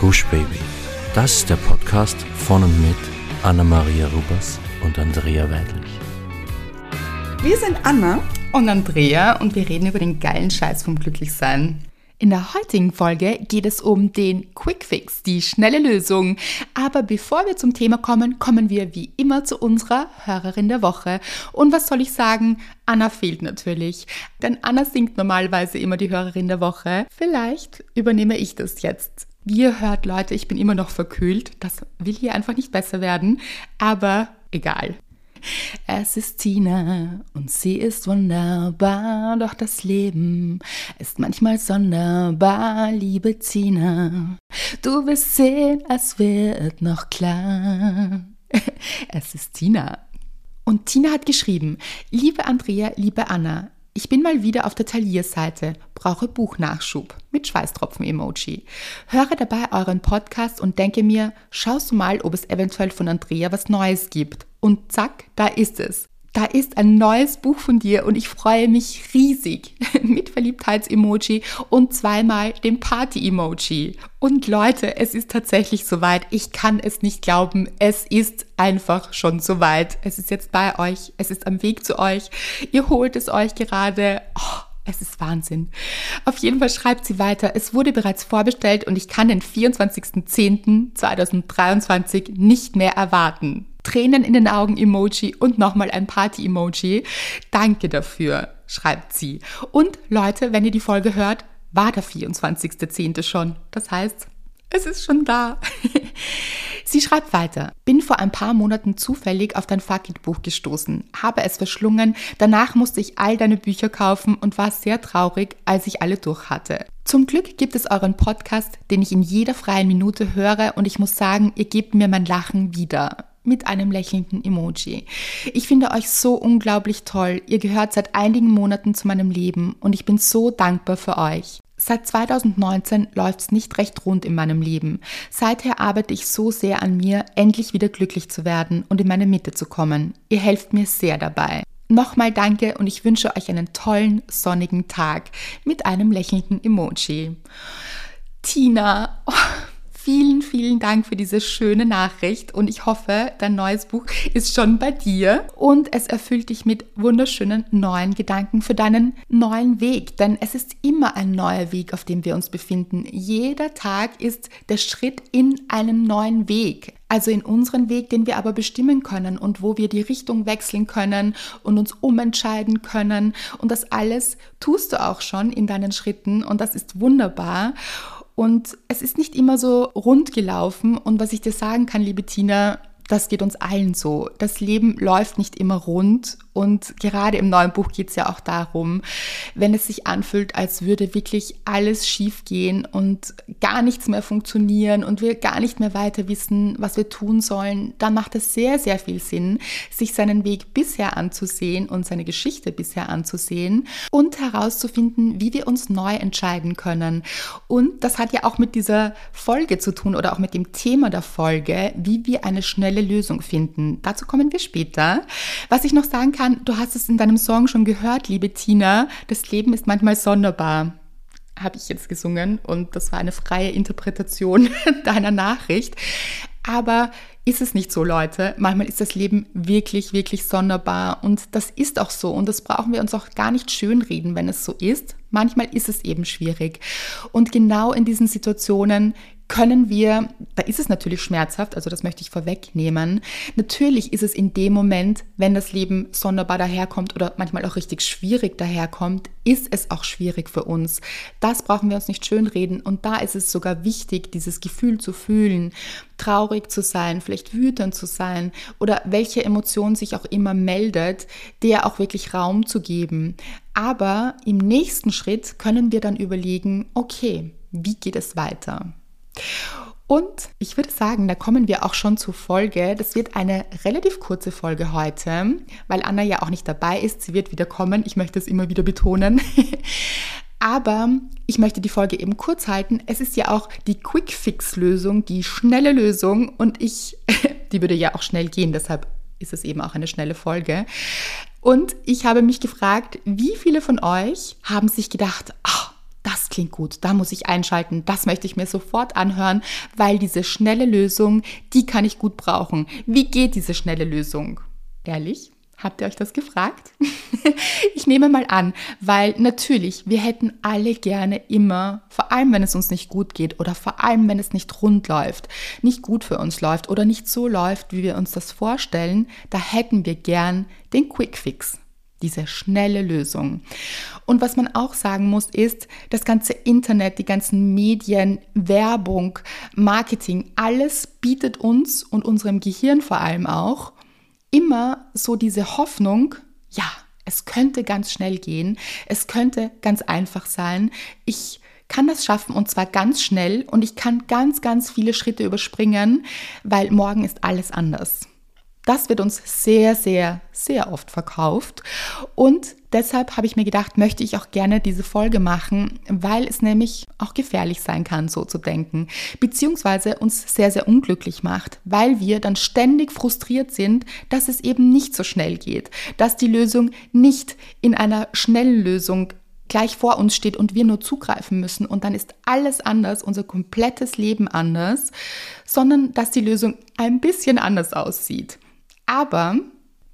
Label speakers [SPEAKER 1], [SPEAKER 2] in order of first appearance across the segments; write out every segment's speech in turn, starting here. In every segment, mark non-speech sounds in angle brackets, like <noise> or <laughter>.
[SPEAKER 1] Gush Baby. Das ist der Podcast von und mit Anna-Maria Rubers und Andrea Weidlich.
[SPEAKER 2] Wir sind Anna
[SPEAKER 3] und Andrea und wir reden über den geilen Scheiß vom Glücklichsein. In der heutigen Folge geht es um den Quick Fix, die schnelle Lösung. Aber bevor wir zum Thema kommen, kommen wir wie immer zu unserer Hörerin der Woche. Und was soll ich sagen? Anna fehlt natürlich. Denn Anna singt normalerweise immer die Hörerin der Woche. Vielleicht übernehme ich das jetzt. Wie ihr hört, Leute, ich bin immer noch verkühlt. Das will hier einfach nicht besser werden. Aber egal. Es ist Tina und sie ist wunderbar, doch das Leben ist manchmal sonderbar, liebe Tina. Du wirst sehen, es wird noch klar. <laughs> Es ist Tina. Und Tina hat geschrieben, liebe Andrea, liebe Anna, ich bin mal wieder auf der Talier-Seite, brauche Buchnachschub mit Schweißtropfen-Emoji. Höre dabei euren Podcast und denke mir, schaust du mal, ob es eventuell von Andrea was Neues gibt. Und zack, da ist es. Da ist ein neues Buch von dir und ich freue mich riesig <laughs> mit Verliebtheits-Emoji und zweimal dem Party-Emoji. Und Leute, es ist tatsächlich soweit. Ich kann es nicht glauben. Es ist einfach schon soweit. Es ist jetzt bei euch. Es ist am Weg zu euch. Ihr holt es euch gerade. Oh. Es ist Wahnsinn. Auf jeden Fall schreibt sie weiter, es wurde bereits vorbestellt und ich kann den 24.10.2023 nicht mehr erwarten. Tränen in den Augen Emoji und nochmal ein Party Emoji. Danke dafür, schreibt sie. Und Leute, wenn ihr die Folge hört, war der 24.10. schon. Das heißt, es ist schon da. <laughs> Sie schreibt weiter. Bin vor ein paar Monaten zufällig auf dein Fuck-It-Buch gestoßen, habe es verschlungen, danach musste ich all deine Bücher kaufen und war sehr traurig, als ich alle durch hatte. Zum Glück gibt es euren Podcast, den ich in jeder freien Minute höre und ich muss sagen, ihr gebt mir mein Lachen wieder mit einem lächelnden Emoji. Ich finde euch so unglaublich toll. Ihr gehört seit einigen Monaten zu meinem Leben und ich bin so dankbar für euch. Seit 2019 läuft es nicht recht rund in meinem Leben. Seither arbeite ich so sehr an mir, endlich wieder glücklich zu werden und in meine Mitte zu kommen. Ihr helft mir sehr dabei. Nochmal danke und ich wünsche euch einen tollen, sonnigen Tag mit einem lächelnden Emoji. Tina, oh, <laughs> Vielen, vielen Dank für diese schöne Nachricht und ich hoffe, dein neues Buch ist schon bei dir und es erfüllt dich mit wunderschönen neuen Gedanken für deinen neuen Weg, denn es ist immer ein neuer Weg, auf dem wir uns befinden. Jeder Tag ist der Schritt in einen neuen Weg. Also in unseren Weg, den wir aber bestimmen können und wo wir die Richtung wechseln können und uns umentscheiden können. Und das alles tust du auch schon in deinen Schritten und das ist wunderbar. Und es ist nicht immer so rund gelaufen. Und was ich dir sagen kann, liebe Tina, das geht uns allen so. Das Leben läuft nicht immer rund und gerade im neuen Buch geht es ja auch darum, wenn es sich anfühlt, als würde wirklich alles schief gehen und gar nichts mehr funktionieren und wir gar nicht mehr weiter wissen, was wir tun sollen, dann macht es sehr, sehr viel Sinn, sich seinen Weg bisher anzusehen und seine Geschichte bisher anzusehen und herauszufinden, wie wir uns neu entscheiden können. Und das hat ja auch mit dieser Folge zu tun oder auch mit dem Thema der Folge, wie wir eine schnelle Lösung finden. Dazu kommen wir später. Was ich noch sagen kann, kann, du hast es in deinem Song schon gehört, liebe Tina, das Leben ist manchmal sonderbar habe ich jetzt gesungen und das war eine freie Interpretation <laughs> deiner Nachricht. Aber ist es nicht so, Leute? Manchmal ist das Leben wirklich, wirklich sonderbar und das ist auch so und das brauchen wir uns auch gar nicht schönreden, wenn es so ist. Manchmal ist es eben schwierig und genau in diesen Situationen können wir, da ist es natürlich schmerzhaft, also das möchte ich vorwegnehmen. Natürlich ist es in dem Moment, wenn das Leben sonderbar daherkommt oder manchmal auch richtig schwierig daherkommt, ist es auch schwierig für uns. Das brauchen wir uns nicht schönreden und da ist es sogar wichtig, dieses Gefühl zu fühlen, traurig zu sein, vielleicht wütend zu sein oder welche Emotion sich auch immer meldet, der auch wirklich Raum zu geben. Aber im nächsten Schritt können wir dann überlegen, okay, wie geht es weiter? Und ich würde sagen, da kommen wir auch schon zur Folge. Das wird eine relativ kurze Folge heute, weil Anna ja auch nicht dabei ist. Sie wird wieder kommen. Ich möchte es immer wieder betonen. <laughs> Aber ich möchte die Folge eben kurz halten. Es ist ja auch die Quick-Fix-Lösung, die schnelle Lösung. Und ich, <laughs> die würde ja auch schnell gehen, deshalb ist es eben auch eine schnelle Folge. Und ich habe mich gefragt, wie viele von euch haben sich gedacht, ach, das klingt gut, da muss ich einschalten, das möchte ich mir sofort anhören, weil diese schnelle Lösung, die kann ich gut brauchen. Wie geht diese schnelle Lösung? Ehrlich? Habt ihr euch das gefragt? <laughs> ich nehme mal an, weil natürlich, wir hätten alle gerne immer, vor allem wenn es uns nicht gut geht oder vor allem wenn es nicht rund läuft, nicht gut für uns läuft oder nicht so läuft, wie wir uns das vorstellen, da hätten wir gern den Quick Fix diese schnelle Lösung. Und was man auch sagen muss, ist, das ganze Internet, die ganzen Medien, Werbung, Marketing, alles bietet uns und unserem Gehirn vor allem auch immer so diese Hoffnung, ja, es könnte ganz schnell gehen, es könnte ganz einfach sein. Ich kann das schaffen und zwar ganz schnell und ich kann ganz, ganz viele Schritte überspringen, weil morgen ist alles anders. Das wird uns sehr, sehr, sehr oft verkauft. Und deshalb habe ich mir gedacht, möchte ich auch gerne diese Folge machen, weil es nämlich auch gefährlich sein kann, so zu denken. Beziehungsweise uns sehr, sehr unglücklich macht, weil wir dann ständig frustriert sind, dass es eben nicht so schnell geht, dass die Lösung nicht in einer schnellen Lösung gleich vor uns steht und wir nur zugreifen müssen und dann ist alles anders, unser komplettes Leben anders, sondern dass die Lösung ein bisschen anders aussieht. Aber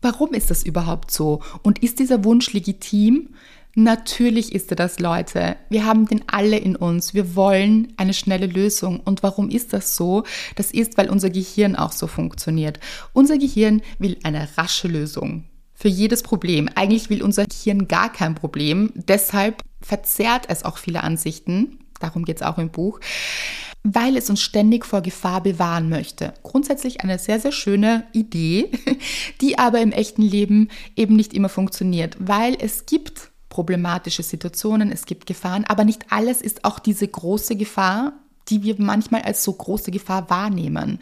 [SPEAKER 3] warum ist das überhaupt so? Und ist dieser Wunsch legitim? Natürlich ist er das, Leute. Wir haben den alle in uns. Wir wollen eine schnelle Lösung. Und warum ist das so? Das ist, weil unser Gehirn auch so funktioniert. Unser Gehirn will eine rasche Lösung für jedes Problem. Eigentlich will unser Gehirn gar kein Problem. Deshalb verzerrt es auch viele Ansichten. Darum geht es auch im Buch weil es uns ständig vor Gefahr bewahren möchte. Grundsätzlich eine sehr, sehr schöne Idee, <laughs> die aber im echten Leben eben nicht immer funktioniert, weil es gibt problematische Situationen, es gibt Gefahren, aber nicht alles ist auch diese große Gefahr, die wir manchmal als so große Gefahr wahrnehmen,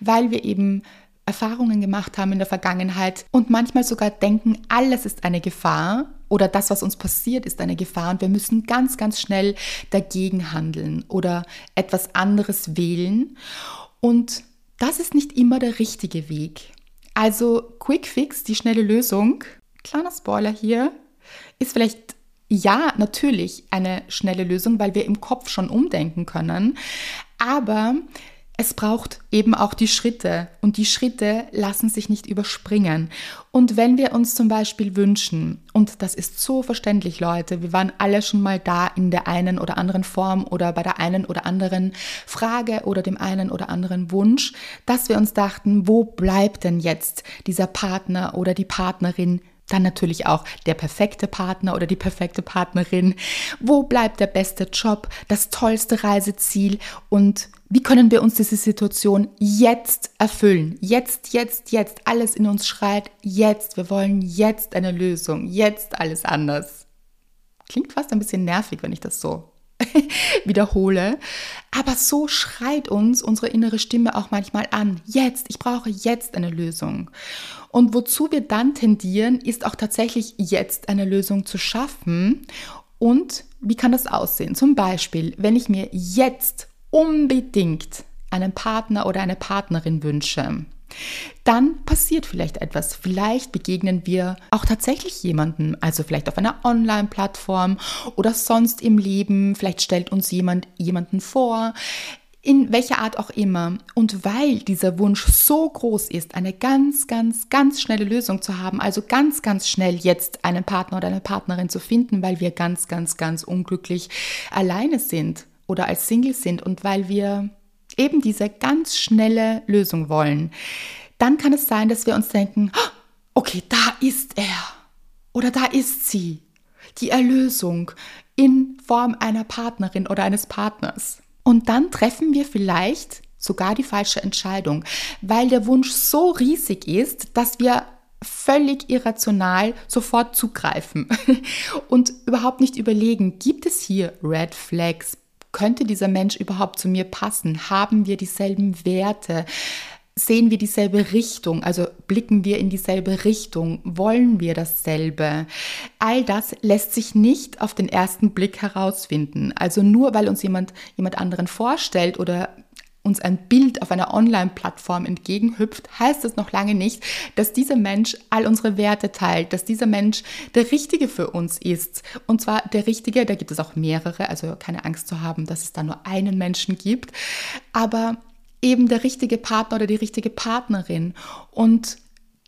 [SPEAKER 3] weil wir eben Erfahrungen gemacht haben in der Vergangenheit und manchmal sogar denken, alles ist eine Gefahr oder das, was uns passiert, ist eine Gefahr und wir müssen ganz, ganz schnell dagegen handeln oder etwas anderes wählen. Und das ist nicht immer der richtige Weg. Also Quick Fix, die schnelle Lösung, kleiner Spoiler hier, ist vielleicht ja, natürlich eine schnelle Lösung, weil wir im Kopf schon umdenken können. Aber es braucht eben auch die Schritte und die Schritte lassen sich nicht überspringen. Und wenn wir uns zum Beispiel wünschen, und das ist so verständlich, Leute, wir waren alle schon mal da in der einen oder anderen Form oder bei der einen oder anderen Frage oder dem einen oder anderen Wunsch, dass wir uns dachten, wo bleibt denn jetzt dieser Partner oder die Partnerin, dann natürlich auch der perfekte Partner oder die perfekte Partnerin. Wo bleibt der beste Job, das tollste Reiseziel und wie können wir uns diese Situation jetzt erfüllen? Jetzt, jetzt, jetzt. Alles in uns schreit jetzt. Wir wollen jetzt eine Lösung. Jetzt alles anders. Klingt fast ein bisschen nervig, wenn ich das so <laughs> wiederhole. Aber so schreit uns unsere innere Stimme auch manchmal an. Jetzt, ich brauche jetzt eine Lösung. Und wozu wir dann tendieren, ist auch tatsächlich jetzt eine Lösung zu schaffen. Und wie kann das aussehen? Zum Beispiel, wenn ich mir jetzt unbedingt einen Partner oder eine Partnerin wünsche, dann passiert vielleicht etwas. Vielleicht begegnen wir auch tatsächlich jemanden, also vielleicht auf einer Online-Plattform oder sonst im Leben. Vielleicht stellt uns jemand jemanden vor in welcher Art auch immer. Und weil dieser Wunsch so groß ist, eine ganz, ganz, ganz schnelle Lösung zu haben, also ganz, ganz schnell jetzt einen Partner oder eine Partnerin zu finden, weil wir ganz, ganz, ganz unglücklich alleine sind, oder als Single sind und weil wir eben diese ganz schnelle Lösung wollen, dann kann es sein, dass wir uns denken, ah, okay, da ist er oder da ist sie, die Erlösung in Form einer Partnerin oder eines Partners. Und dann treffen wir vielleicht sogar die falsche Entscheidung, weil der Wunsch so riesig ist, dass wir völlig irrational sofort zugreifen <laughs> und überhaupt nicht überlegen, gibt es hier Red Flags, könnte dieser Mensch überhaupt zu mir passen? Haben wir dieselben Werte? Sehen wir dieselbe Richtung? Also blicken wir in dieselbe Richtung? Wollen wir dasselbe? All das lässt sich nicht auf den ersten Blick herausfinden. Also nur weil uns jemand, jemand anderen vorstellt oder uns ein Bild auf einer Online-Plattform entgegenhüpft, heißt das noch lange nicht, dass dieser Mensch all unsere Werte teilt, dass dieser Mensch der Richtige für uns ist. Und zwar der Richtige, da gibt es auch mehrere, also keine Angst zu haben, dass es da nur einen Menschen gibt, aber eben der richtige Partner oder die richtige Partnerin. Und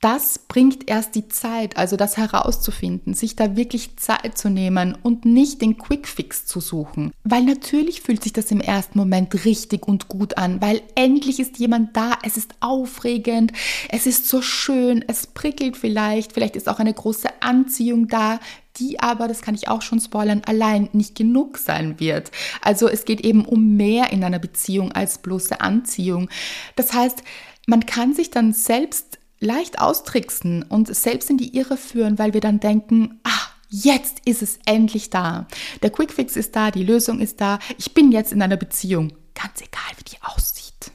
[SPEAKER 3] das bringt erst die Zeit, also das herauszufinden, sich da wirklich Zeit zu nehmen und nicht den Quickfix zu suchen. Weil natürlich fühlt sich das im ersten Moment richtig und gut an, weil endlich ist jemand da, es ist aufregend, es ist so schön, es prickelt vielleicht, vielleicht ist auch eine große Anziehung da, die aber, das kann ich auch schon spoilern, allein nicht genug sein wird. Also es geht eben um mehr in einer Beziehung als bloße Anziehung. Das heißt, man kann sich dann selbst leicht austricksen und selbst in die Irre führen, weil wir dann denken, ah, jetzt ist es endlich da. Der Quickfix ist da, die Lösung ist da. Ich bin jetzt in einer Beziehung. Ganz egal, wie die aussieht.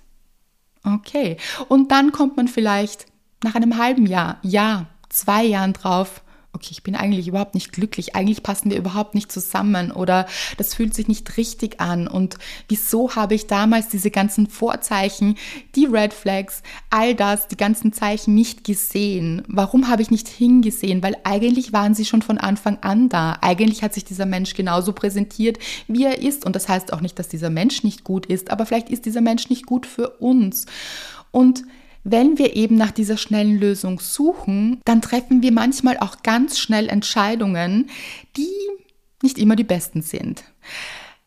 [SPEAKER 3] Okay. Und dann kommt man vielleicht nach einem halben Jahr, Jahr, zwei Jahren drauf, okay, ich bin eigentlich überhaupt nicht glücklich, eigentlich passen wir überhaupt nicht zusammen oder das fühlt sich nicht richtig an und wieso habe ich damals diese ganzen Vorzeichen, die Red Flags, all das, die ganzen Zeichen nicht gesehen? Warum habe ich nicht hingesehen? Weil eigentlich waren sie schon von Anfang an da. Eigentlich hat sich dieser Mensch genauso präsentiert, wie er ist und das heißt auch nicht, dass dieser Mensch nicht gut ist, aber vielleicht ist dieser Mensch nicht gut für uns. Und wenn wir eben nach dieser schnellen Lösung suchen, dann treffen wir manchmal auch ganz schnell Entscheidungen, die nicht immer die besten sind.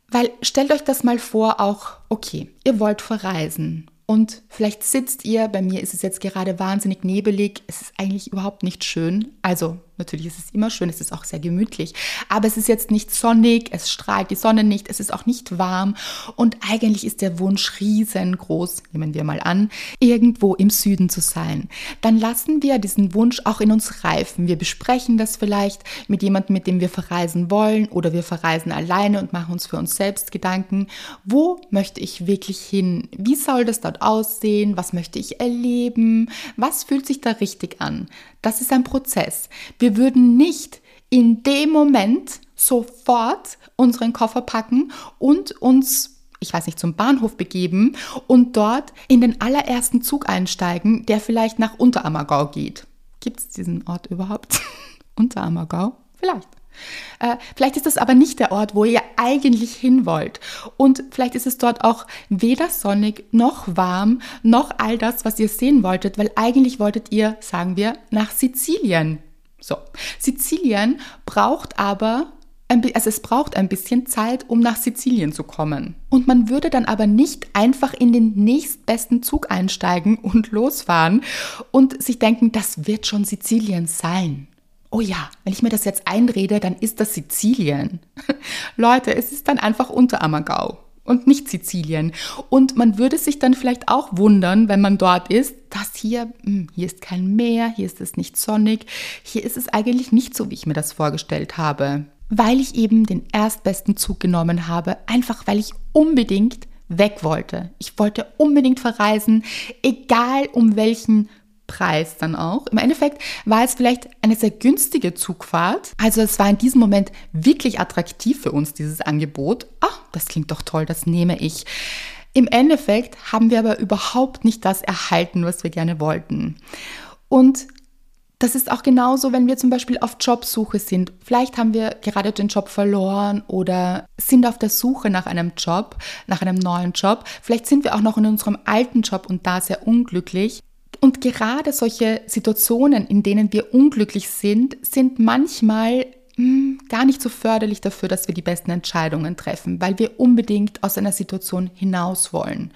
[SPEAKER 3] Weil stellt euch das mal vor, auch, okay, ihr wollt verreisen und vielleicht sitzt ihr, bei mir ist es jetzt gerade wahnsinnig nebelig, es ist eigentlich überhaupt nicht schön. Also natürlich ist es immer schön, es ist auch sehr gemütlich, aber es ist jetzt nicht sonnig, es strahlt die Sonne nicht, es ist auch nicht warm und eigentlich ist der Wunsch riesengroß, nehmen wir mal an, irgendwo im Süden zu sein. Dann lassen wir diesen Wunsch auch in uns reifen. Wir besprechen das vielleicht mit jemandem, mit dem wir verreisen wollen oder wir verreisen alleine und machen uns für uns selbst Gedanken, wo möchte ich wirklich hin? Wie soll das dort aussehen? Was möchte ich erleben? Was fühlt sich da richtig an? Das ist ein Prozess. Wir würden nicht in dem Moment sofort unseren Koffer packen und uns ich weiß nicht, zum Bahnhof begeben und dort in den allerersten Zug einsteigen, der vielleicht nach Unterammergau geht. Gibt es diesen Ort überhaupt? <laughs> Unterammergau? Vielleicht. Äh, vielleicht ist das aber nicht der Ort, wo ihr eigentlich hin wollt. Und vielleicht ist es dort auch weder sonnig noch warm noch all das, was ihr sehen wolltet, weil eigentlich wolltet ihr, sagen wir, nach Sizilien. So, Sizilien braucht aber also es braucht ein bisschen Zeit, um nach Sizilien zu kommen. Und man würde dann aber nicht einfach in den nächstbesten Zug einsteigen und losfahren und sich denken, das wird schon Sizilien sein oh ja, wenn ich mir das jetzt einrede, dann ist das Sizilien. <laughs> Leute, es ist dann einfach Unterammergau und nicht Sizilien. Und man würde sich dann vielleicht auch wundern, wenn man dort ist, dass hier, hm, hier ist kein Meer, hier ist es nicht sonnig, hier ist es eigentlich nicht so, wie ich mir das vorgestellt habe. Weil ich eben den erstbesten Zug genommen habe, einfach weil ich unbedingt weg wollte. Ich wollte unbedingt verreisen, egal um welchen Preis dann auch. Im Endeffekt war es vielleicht eine sehr günstige Zugfahrt. Also es war in diesem Moment wirklich attraktiv für uns, dieses Angebot. Ah, das klingt doch toll, das nehme ich. Im Endeffekt haben wir aber überhaupt nicht das erhalten, was wir gerne wollten. Und das ist auch genauso, wenn wir zum Beispiel auf Jobsuche sind. Vielleicht haben wir gerade den Job verloren oder sind auf der Suche nach einem Job, nach einem neuen Job. Vielleicht sind wir auch noch in unserem alten Job und da sehr unglücklich. Und gerade solche Situationen, in denen wir unglücklich sind, sind manchmal hm, gar nicht so förderlich dafür, dass wir die besten Entscheidungen treffen, weil wir unbedingt aus einer Situation hinaus wollen.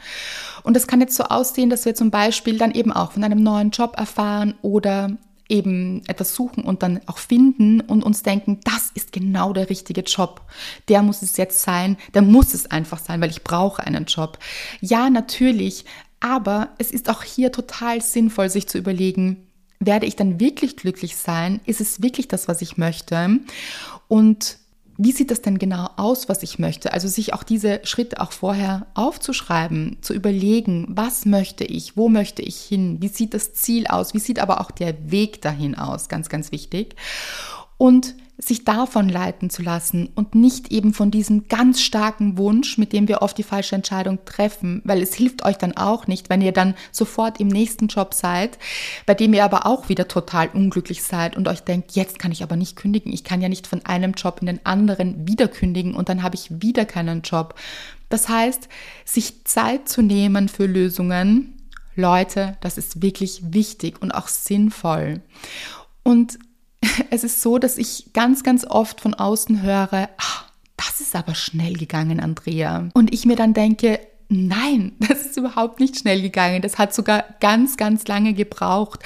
[SPEAKER 3] Und das kann jetzt so aussehen, dass wir zum Beispiel dann eben auch von einem neuen Job erfahren oder eben etwas suchen und dann auch finden und uns denken, das ist genau der richtige Job. Der muss es jetzt sein, der muss es einfach sein, weil ich brauche einen Job. Ja, natürlich aber es ist auch hier total sinnvoll, sich zu überlegen, werde ich dann wirklich glücklich sein? Ist es wirklich das, was ich möchte? Und wie sieht das denn genau aus, was ich möchte? Also sich auch diese Schritte auch vorher aufzuschreiben, zu überlegen, was möchte ich, wo möchte ich hin, wie sieht das Ziel aus, wie sieht aber auch der Weg dahin aus, ganz, ganz wichtig. Und sich davon leiten zu lassen und nicht eben von diesem ganz starken Wunsch, mit dem wir oft die falsche Entscheidung treffen, weil es hilft euch dann auch nicht, wenn ihr dann sofort im nächsten Job seid, bei dem ihr aber auch wieder total unglücklich seid und euch denkt, jetzt kann ich aber nicht kündigen, ich kann ja nicht von einem Job in den anderen wieder kündigen und dann habe ich wieder keinen Job. Das heißt, sich Zeit zu nehmen für Lösungen, Leute, das ist wirklich wichtig und auch sinnvoll. Und <laughs> es ist so, dass ich ganz, ganz oft von außen höre, ach, das ist aber schnell gegangen, Andrea. Und ich mir dann denke, Nein, <laughs> das ist überhaupt nicht schnell gegangen. Das hat sogar ganz, ganz lange gebraucht.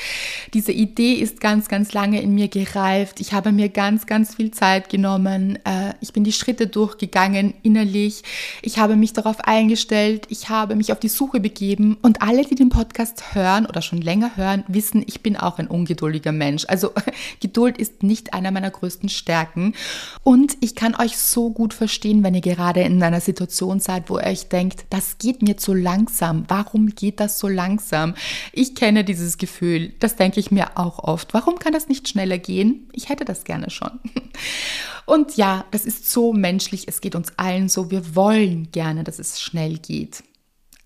[SPEAKER 3] Diese Idee ist ganz, ganz lange in mir gereift. Ich habe mir ganz, ganz viel Zeit genommen. Äh, ich bin die Schritte durchgegangen innerlich. Ich habe mich darauf eingestellt. Ich habe mich auf die Suche begeben. Und alle, die den Podcast hören oder schon länger hören, wissen, ich bin auch ein ungeduldiger Mensch. Also <laughs> Geduld ist nicht einer meiner größten Stärken. Und ich kann euch so gut verstehen, wenn ihr gerade in einer Situation seid, wo ihr euch denkt, das das geht mir zu langsam. Warum geht das so langsam? Ich kenne dieses Gefühl. Das denke ich mir auch oft. Warum kann das nicht schneller gehen? Ich hätte das gerne schon. <laughs> Und ja, das ist so menschlich. Es geht uns allen so. Wir wollen gerne, dass es schnell geht.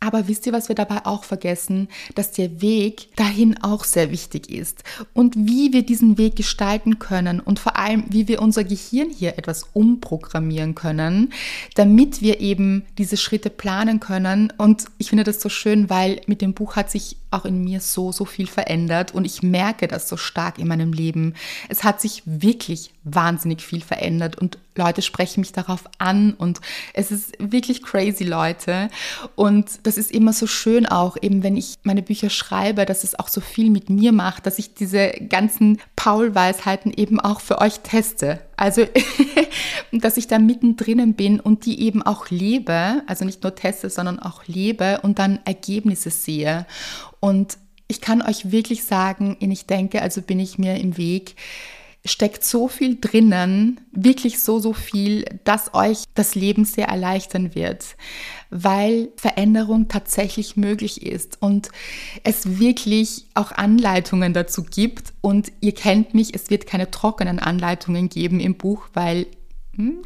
[SPEAKER 3] Aber wisst ihr, was wir dabei auch vergessen? Dass der Weg dahin auch sehr wichtig ist. Und wie wir diesen Weg gestalten können und vor allem, wie wir unser Gehirn hier etwas umprogrammieren können, damit wir eben diese Schritte planen können. Und ich finde das so schön, weil mit dem Buch hat sich auch in mir so, so viel verändert und ich merke das so stark in meinem Leben. Es hat sich wirklich wahnsinnig viel verändert und Leute sprechen mich darauf an und es ist wirklich crazy, Leute. Und das ist immer so schön auch, eben wenn ich meine Bücher schreibe, dass es auch so viel mit mir macht, dass ich diese ganzen Paul-Weisheiten eben auch für euch teste. Also, <laughs> dass ich da mittendrin bin und die eben auch lebe, also nicht nur teste, sondern auch lebe und dann Ergebnisse sehe. Und ich kann euch wirklich sagen, ich denke, also bin ich mir im Weg, steckt so viel drinnen, wirklich so, so viel, dass euch das Leben sehr erleichtern wird, weil Veränderung tatsächlich möglich ist und es wirklich auch Anleitungen dazu gibt. Und ihr kennt mich, es wird keine trockenen Anleitungen geben im Buch, weil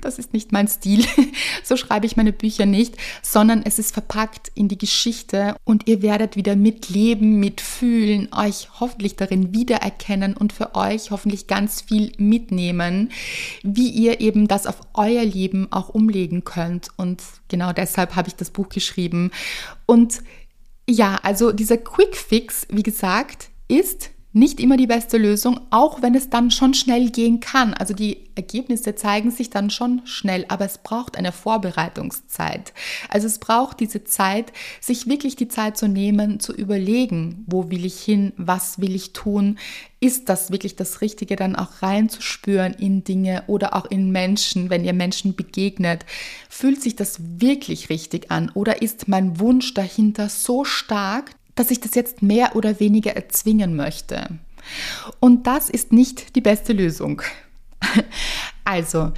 [SPEAKER 3] das ist nicht mein Stil, <laughs> so schreibe ich meine Bücher nicht, sondern es ist verpackt in die Geschichte und ihr werdet wieder mitleben, mitfühlen, euch hoffentlich darin wiedererkennen und für euch hoffentlich ganz viel mitnehmen, wie ihr eben das auf euer Leben auch umlegen könnt. Und genau deshalb habe ich das Buch geschrieben. Und ja, also dieser Quick Fix, wie gesagt, ist nicht immer die beste Lösung, auch wenn es dann schon schnell gehen kann. Also die Ergebnisse zeigen sich dann schon schnell, aber es braucht eine Vorbereitungszeit. Also es braucht diese Zeit, sich wirklich die Zeit zu nehmen, zu überlegen, wo will ich hin, was will ich tun, ist das wirklich das Richtige, dann auch reinzuspüren in Dinge oder auch in Menschen, wenn ihr Menschen begegnet. Fühlt sich das wirklich richtig an oder ist mein Wunsch dahinter so stark, dass ich das jetzt mehr oder weniger erzwingen möchte. Und das ist nicht die beste Lösung. <laughs> Also,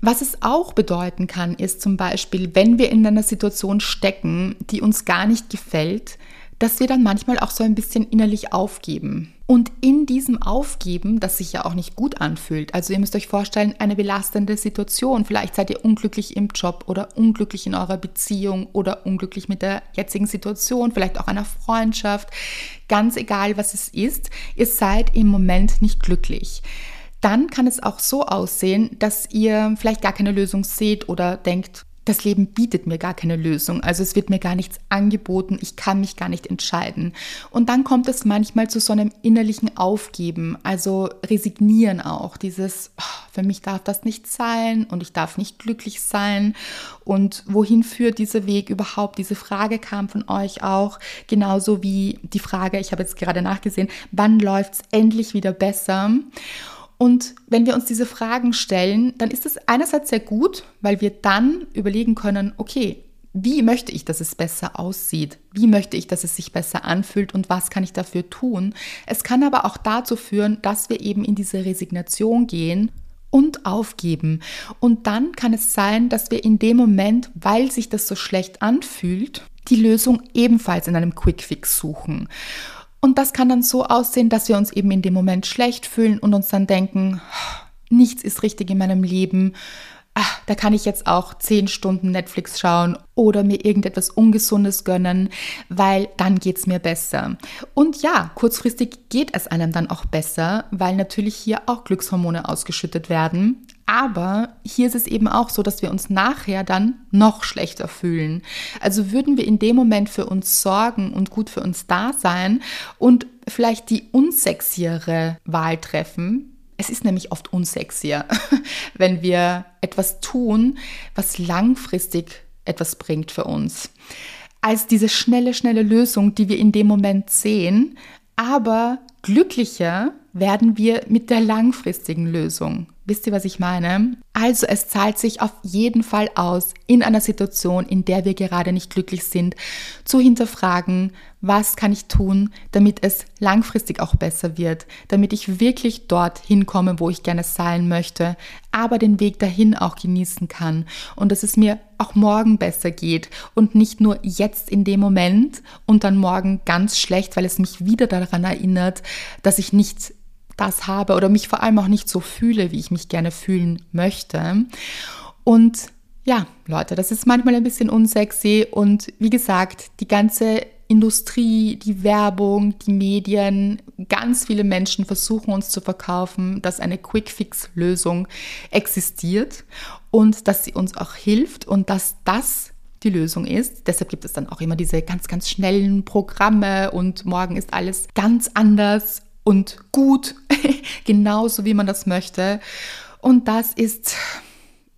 [SPEAKER 3] was es auch bedeuten kann, ist zum Beispiel, wenn wir in einer Situation stecken, die uns gar nicht gefällt, dass wir dann manchmal auch so ein bisschen innerlich aufgeben. Und in diesem Aufgeben, das sich ja auch nicht gut anfühlt, also ihr müsst euch vorstellen, eine belastende Situation, vielleicht seid ihr unglücklich im Job oder unglücklich in eurer Beziehung oder unglücklich mit der jetzigen Situation, vielleicht auch einer Freundschaft, ganz egal was es ist, ihr seid im Moment nicht glücklich. Dann kann es auch so aussehen, dass ihr vielleicht gar keine Lösung seht oder denkt, das Leben bietet mir gar keine Lösung. Also es wird mir gar nichts angeboten, ich kann mich gar nicht entscheiden. Und dann kommt es manchmal zu so einem innerlichen Aufgeben, also resignieren auch. Dieses, oh, für mich darf das nicht sein und ich darf nicht glücklich sein. Und wohin führt dieser Weg überhaupt? Diese Frage kam von euch auch, genauso wie die Frage, ich habe jetzt gerade nachgesehen, wann läuft es endlich wieder besser? Und wenn wir uns diese Fragen stellen, dann ist es einerseits sehr gut, weil wir dann überlegen können, okay, wie möchte ich, dass es besser aussieht? Wie möchte ich, dass es sich besser anfühlt und was kann ich dafür tun? Es kann aber auch dazu führen, dass wir eben in diese Resignation gehen und aufgeben. Und dann kann es sein, dass wir in dem Moment, weil sich das so schlecht anfühlt, die Lösung ebenfalls in einem Quickfix suchen. Und das kann dann so aussehen, dass wir uns eben in dem Moment schlecht fühlen und uns dann denken, nichts ist richtig in meinem Leben. Ach, da kann ich jetzt auch zehn Stunden Netflix schauen oder mir irgendetwas Ungesundes gönnen, weil dann geht es mir besser. Und ja, kurzfristig geht es einem dann auch besser, weil natürlich hier auch Glückshormone ausgeschüttet werden. Aber hier ist es eben auch so, dass wir uns nachher dann noch schlechter fühlen. Also würden wir in dem Moment für uns sorgen und gut für uns da sein und vielleicht die unsexiere Wahl treffen, es ist nämlich oft unsexier, <laughs> wenn wir etwas tun, was langfristig etwas bringt für uns, als diese schnelle, schnelle Lösung, die wir in dem Moment sehen. Aber glücklicher werden wir mit der langfristigen Lösung. Wisst ihr, was ich meine? Also es zahlt sich auf jeden Fall aus, in einer Situation, in der wir gerade nicht glücklich sind, zu hinterfragen, was kann ich tun, damit es langfristig auch besser wird, damit ich wirklich dort hinkomme, wo ich gerne sein möchte, aber den Weg dahin auch genießen kann und dass es mir auch morgen besser geht und nicht nur jetzt in dem Moment und dann morgen ganz schlecht, weil es mich wieder daran erinnert, dass ich nicht das habe oder mich vor allem auch nicht so fühle, wie ich mich gerne fühlen möchte. Und ja, Leute, das ist manchmal ein bisschen unsexy und wie gesagt, die ganze Industrie, die Werbung, die Medien, ganz viele Menschen versuchen uns zu verkaufen, dass eine Quick-Fix-Lösung existiert und dass sie uns auch hilft und dass das die Lösung ist. Deshalb gibt es dann auch immer diese ganz, ganz schnellen Programme und morgen ist alles ganz anders und gut, <laughs> genauso wie man das möchte. Und das ist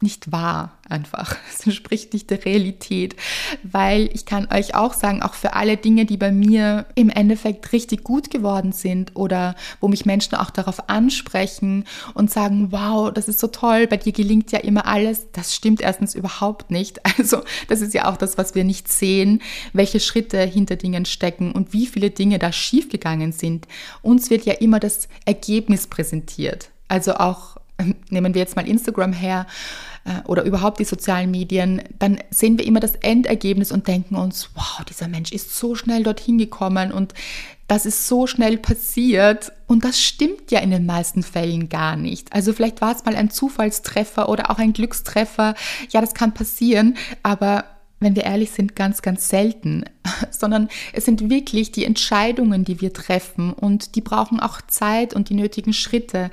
[SPEAKER 3] nicht wahr einfach. <laughs> Es entspricht nicht der Realität, weil ich kann euch auch sagen, auch für alle Dinge, die bei mir im Endeffekt richtig gut geworden sind oder wo mich Menschen auch darauf ansprechen und sagen, wow, das ist so toll, bei dir gelingt ja immer alles, das stimmt erstens überhaupt nicht. <laughs> Also das ist ja auch das, was wir nicht sehen, welche Schritte hinter Dingen stecken und wie viele Dinge da schiefgegangen sind. Uns wird ja immer das Ergebnis präsentiert. Also auch nehmen wir jetzt mal Instagram her äh, oder überhaupt die sozialen Medien, dann sehen wir immer das Endergebnis und denken uns, wow, dieser Mensch ist so schnell dorthin gekommen und das ist so schnell passiert und das stimmt ja in den meisten Fällen gar nicht. Also vielleicht war es mal ein Zufallstreffer oder auch ein Glückstreffer. Ja, das kann passieren, aber wenn wir ehrlich sind, ganz, ganz selten, <laughs> sondern es sind wirklich die Entscheidungen, die wir treffen und die brauchen auch Zeit und die nötigen Schritte.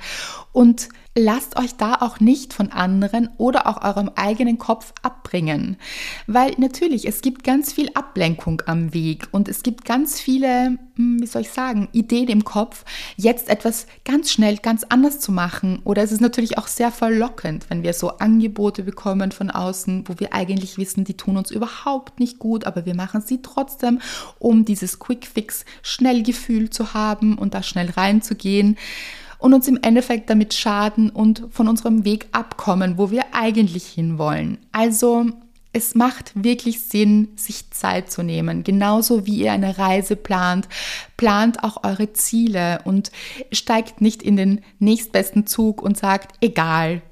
[SPEAKER 3] Und lasst euch da auch nicht von anderen oder auch eurem eigenen Kopf abbringen. Weil natürlich, es gibt ganz viel Ablenkung am Weg und es gibt ganz viele, hm, wie soll ich sagen, Ideen im Kopf, jetzt etwas ganz schnell, ganz anders zu machen. Oder es ist natürlich auch sehr verlockend, wenn wir so Angebote bekommen von außen, wo wir eigentlich wissen, die tun uns überhaupt nicht gut, aber wir machen sie trotzdem, um dieses Quick-Fix-Schnellgefühl zu haben und da schnell reinzugehen und uns im Endeffekt damit schaden und von unserem Weg abkommen, wo wir eigentlich hinwollen. Also es macht wirklich Sinn, sich Zeit zu nehmen. Genauso wie ihr eine Reise plant, plant auch eure Ziele und steigt nicht in den nächstbesten Zug und sagt, egal,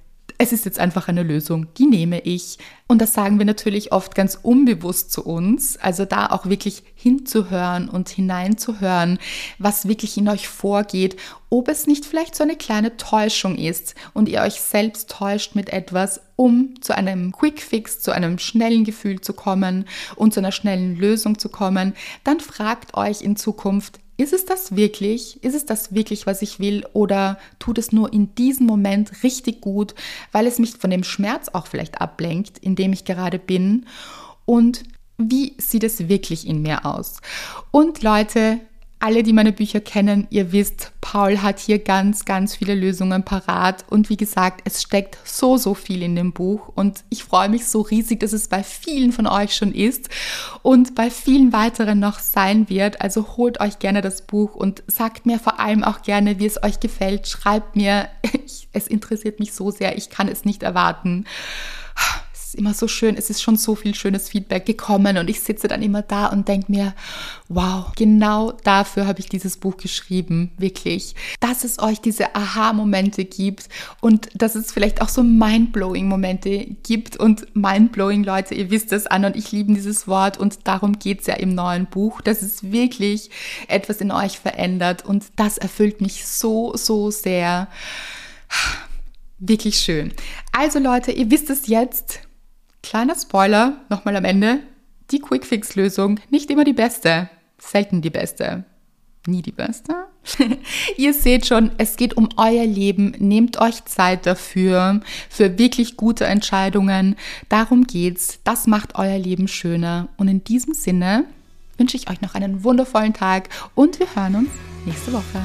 [SPEAKER 3] es ist jetzt einfach eine Lösung, die nehme ich. Und das sagen wir natürlich oft ganz unbewusst zu uns. Also da auch wirklich hinzuhören und hineinzuhören, was wirklich in euch vorgeht, ob es nicht vielleicht so eine kleine Täuschung ist und ihr euch selbst täuscht mit etwas, um zu einem Quick Fix, zu einem schnellen Gefühl zu kommen und zu einer schnellen Lösung zu kommen, dann fragt euch in Zukunft, ist es das wirklich? Ist es das wirklich, was ich will? Oder tut es nur in diesem Moment richtig gut, weil es mich von dem Schmerz auch vielleicht ablenkt, in dem ich gerade bin? Und wie sieht es wirklich in mir aus? Und Leute, alle, die meine Bücher kennen, ihr wisst, Paul hat hier ganz, ganz viele Lösungen parat. Und wie gesagt, es steckt so, so viel in dem Buch. Und ich freue mich so riesig, dass es bei vielen von euch schon ist und bei vielen weiteren noch sein wird. Also holt euch gerne das Buch und sagt mir vor allem auch gerne, wie es euch gefällt. Schreibt mir, <laughs> es interessiert mich so sehr, ich kann es nicht erwarten ist immer so schön, es ist schon so viel schönes Feedback gekommen und ich sitze dann immer da und denke mir, wow, genau dafür habe ich dieses Buch geschrieben, wirklich. Dass es euch diese Aha-Momente gibt und dass es vielleicht auch so Mind-Blowing-Momente gibt und Mind-Blowing, Leute, ihr wisst es an und ich liebe dieses Wort und darum geht es ja im neuen Buch, dass es wirklich etwas in euch verändert und das erfüllt mich so, so sehr. Wirklich schön. Also Leute, ihr wisst es jetzt. Kleiner Spoiler, nochmal am Ende. Die Quick-Fix-Lösung, nicht immer die beste, selten die beste nie die beste. <laughs> Ihr seht schon, es geht um euer Leben. Nehmt euch Zeit dafür, für wirklich gute Entscheidungen. Darum geht's. Das macht euer Leben schöner. Und in diesem Sinne wünsche ich euch noch einen wundervollen Tag und wir hören uns nächste Woche.